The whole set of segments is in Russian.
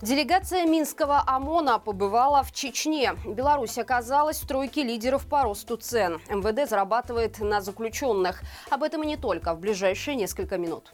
Делегация Минского ОМОНа побывала в Чечне. Беларусь оказалась в тройке лидеров по росту цен. МВД зарабатывает на заключенных. Об этом и не только в ближайшие несколько минут.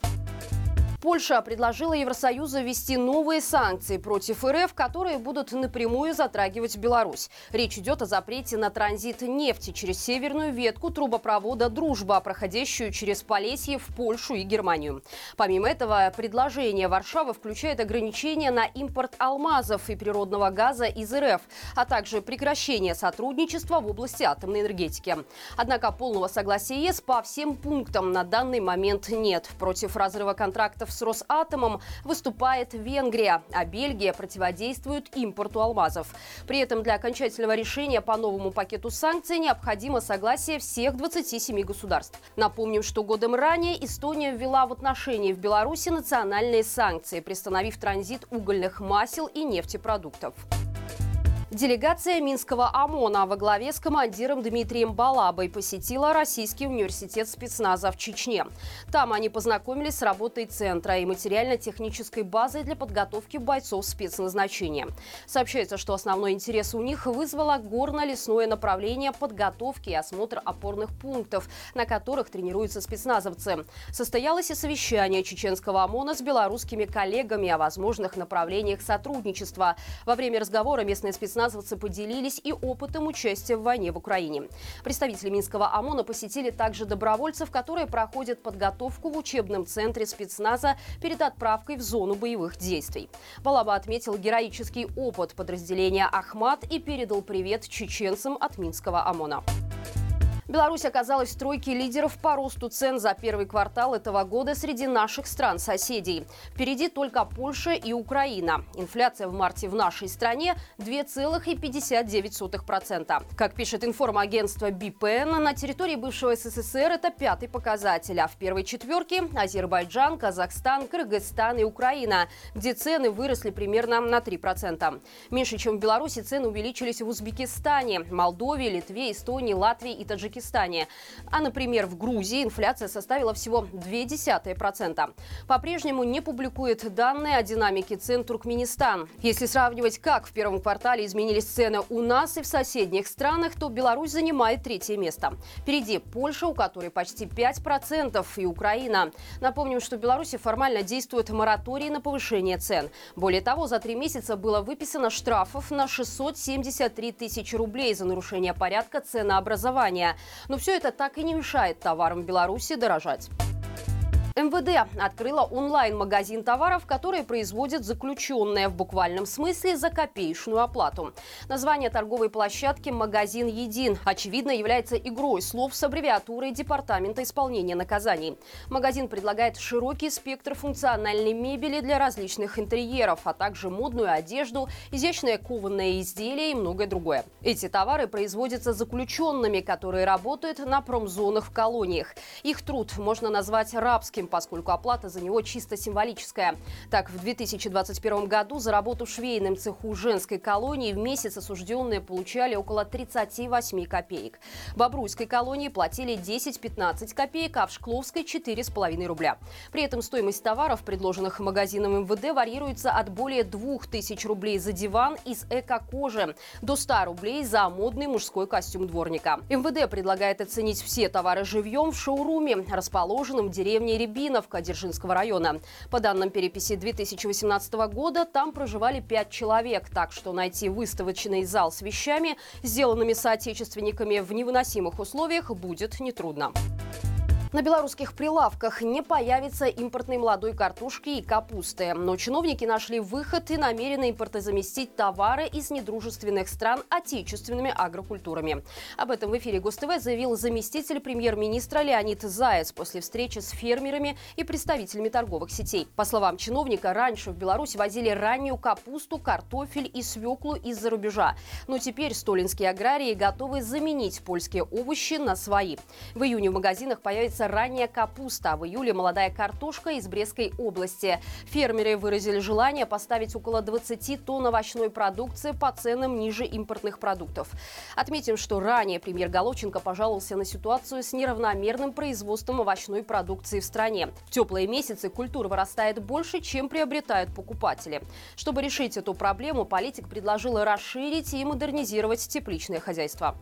Польша предложила Евросоюзу ввести новые санкции против РФ, которые будут напрямую затрагивать Беларусь. Речь идет о запрете на транзит нефти через северную ветку трубопровода «Дружба», проходящую через Полесье в Польшу и Германию. Помимо этого, предложение Варшавы включает ограничения на импорт алмазов и природного газа из РФ, а также прекращение сотрудничества в области атомной энергетики. Однако полного согласия ЕС по всем пунктам на данный момент нет. Против разрыва контрактов с Росатомом выступает Венгрия, а Бельгия противодействует импорту алмазов. При этом для окончательного решения по новому пакету санкций необходимо согласие всех 27 государств. Напомним, что годом ранее Эстония ввела в отношении в Беларуси национальные санкции, приостановив транзит угольных масел и нефтепродуктов. Делегация Минского ОМОНа во главе с командиром Дмитрием Балабой посетила Российский университет спецназа в Чечне. Там они познакомились с работой центра и материально-технической базой для подготовки бойцов спецназначения. Сообщается, что основной интерес у них вызвало горно-лесное направление подготовки и осмотр опорных пунктов, на которых тренируются спецназовцы. Состоялось и совещание чеченского ОМОНа с белорусскими коллегами о возможных направлениях сотрудничества. Во время разговора местные спецназовцы спецназовцы поделились и опытом участия в войне в Украине. Представители Минского ОМОНа посетили также добровольцев, которые проходят подготовку в учебном центре спецназа перед отправкой в зону боевых действий. Балаба отметил героический опыт подразделения «Ахмат» и передал привет чеченцам от Минского ОМОНа. Беларусь оказалась в тройке лидеров по росту цен за первый квартал этого года среди наших стран-соседей. Впереди только Польша и Украина. Инфляция в марте в нашей стране 2,59%. Как пишет информагентство BPN, на территории бывшего СССР это пятый показатель, а в первой четверке Азербайджан, Казахстан, Кыргызстан и Украина, где цены выросли примерно на 3%. Меньше, чем в Беларуси, цены увеличились в Узбекистане, Молдове, Литве, Эстонии, Латвии и Таджикистане. Таджикистане. А, например, в Грузии инфляция составила всего 0,2%. По-прежнему не публикует данные о динамике цен Туркменистан. Если сравнивать, как в первом квартале изменились цены у нас и в соседних странах, то Беларусь занимает третье место. Впереди Польша, у которой почти 5%, и Украина. Напомним, что в Беларуси формально действует мораторий на повышение цен. Более того, за три месяца было выписано штрафов на 673 тысячи рублей за нарушение порядка ценообразования. Но все это так и не мешает товарам в Беларуси дорожать. МВД открыла онлайн-магазин товаров, которые производят заключенные в буквальном смысле за копеечную оплату. Название торговой площадки «Магазин Един» очевидно является игрой слов с аббревиатурой Департамента исполнения наказаний. Магазин предлагает широкий спектр функциональной мебели для различных интерьеров, а также модную одежду, изящные кованные изделия и многое другое. Эти товары производятся заключенными, которые работают на промзонах в колониях. Их труд можно назвать рабским низким, поскольку оплата за него чисто символическая. Так, в 2021 году за работу в швейном цеху женской колонии в месяц осужденные получали около 38 копеек. В Бобруйской колонии платили 10-15 копеек, а в Шкловской 4,5 рубля. При этом стоимость товаров, предложенных магазином МВД, варьируется от более 2000 рублей за диван из эко-кожи до 100 рублей за модный мужской костюм дворника. МВД предлагает оценить все товары живьем в шоуруме, расположенном в деревне Ребят Рябиновка Дзержинского района. По данным переписи 2018 года, там проживали пять человек, так что найти выставочный зал с вещами, сделанными соотечественниками в невыносимых условиях, будет нетрудно. На белорусских прилавках не появится импортной молодой картошки и капусты. Но чиновники нашли выход и намерены импортозаместить товары из недружественных стран отечественными агрокультурами. Об этом в эфире ГОСТВ заявил заместитель премьер-министра Леонид Заяц после встречи с фермерами и представителями торговых сетей. По словам чиновника, раньше в Беларусь возили раннюю капусту, картофель и свеклу из-за рубежа. Но теперь столинские аграрии готовы заменить польские овощи на свои. В июне в магазинах появится появится ранняя капуста. В июле молодая картошка из Брестской области. Фермеры выразили желание поставить около 20 тонн овощной продукции по ценам ниже импортных продуктов. Отметим, что ранее премьер Головченко пожаловался на ситуацию с неравномерным производством овощной продукции в стране. В теплые месяцы культура вырастает больше, чем приобретают покупатели. Чтобы решить эту проблему, политик предложил расширить и модернизировать тепличное хозяйство.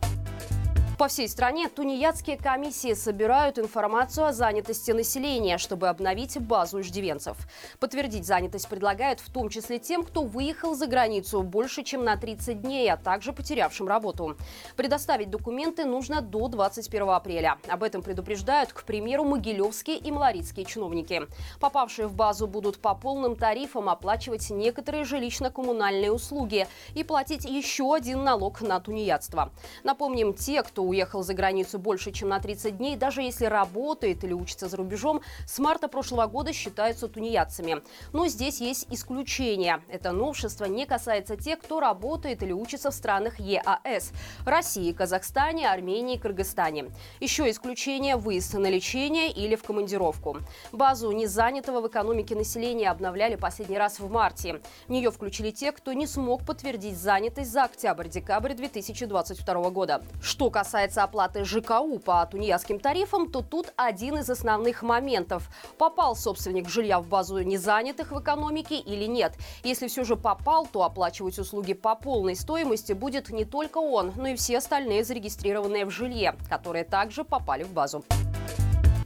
По всей стране тунеядские комиссии собирают информацию о занятости населения, чтобы обновить базу иждивенцев. Подтвердить занятость предлагают в том числе тем, кто выехал за границу больше, чем на 30 дней, а также потерявшим работу. Предоставить документы нужно до 21 апреля. Об этом предупреждают, к примеру, могилевские и малоритские чиновники. Попавшие в базу будут по полным тарифам оплачивать некоторые жилищно-коммунальные услуги и платить еще один налог на тунеядство. Напомним, те, кто уехал за границу больше, чем на 30 дней, даже если работает или учится за рубежом, с марта прошлого года считаются тунеядцами. Но здесь есть исключения. Это новшество не касается тех, кто работает или учится в странах ЕАС – России, Казахстане, Армении, Кыргызстане. Еще исключение – выезд на лечение или в командировку. Базу незанятого в экономике населения обновляли последний раз в марте. В нее включили те, кто не смог подтвердить занятость за октябрь-декабрь 2022 года. Что касается касается оплаты ЖКУ по тунеядским тарифам, то тут один из основных моментов. Попал собственник жилья в базу незанятых в экономике или нет? Если все же попал, то оплачивать услуги по полной стоимости будет не только он, но и все остальные зарегистрированные в жилье, которые также попали в базу.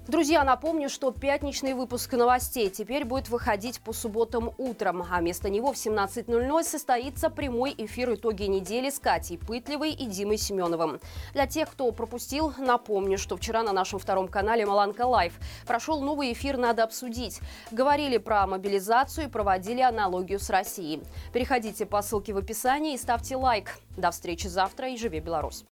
Друзья, напомню, что пятничный выпуск новостей теперь будет выходить по субботам утром, а вместо него в 17.00 состоится прямой эфир «Итоги недели» с Катей Пытлевой и Димой Семеновым. Для тех, кто пропустил, напомню, что вчера на нашем втором канале «Маланка Live» прошел новый эфир «Надо обсудить». Говорили про мобилизацию и проводили аналогию с Россией. Переходите по ссылке в описании и ставьте лайк. До встречи завтра и Жыве Беларусь!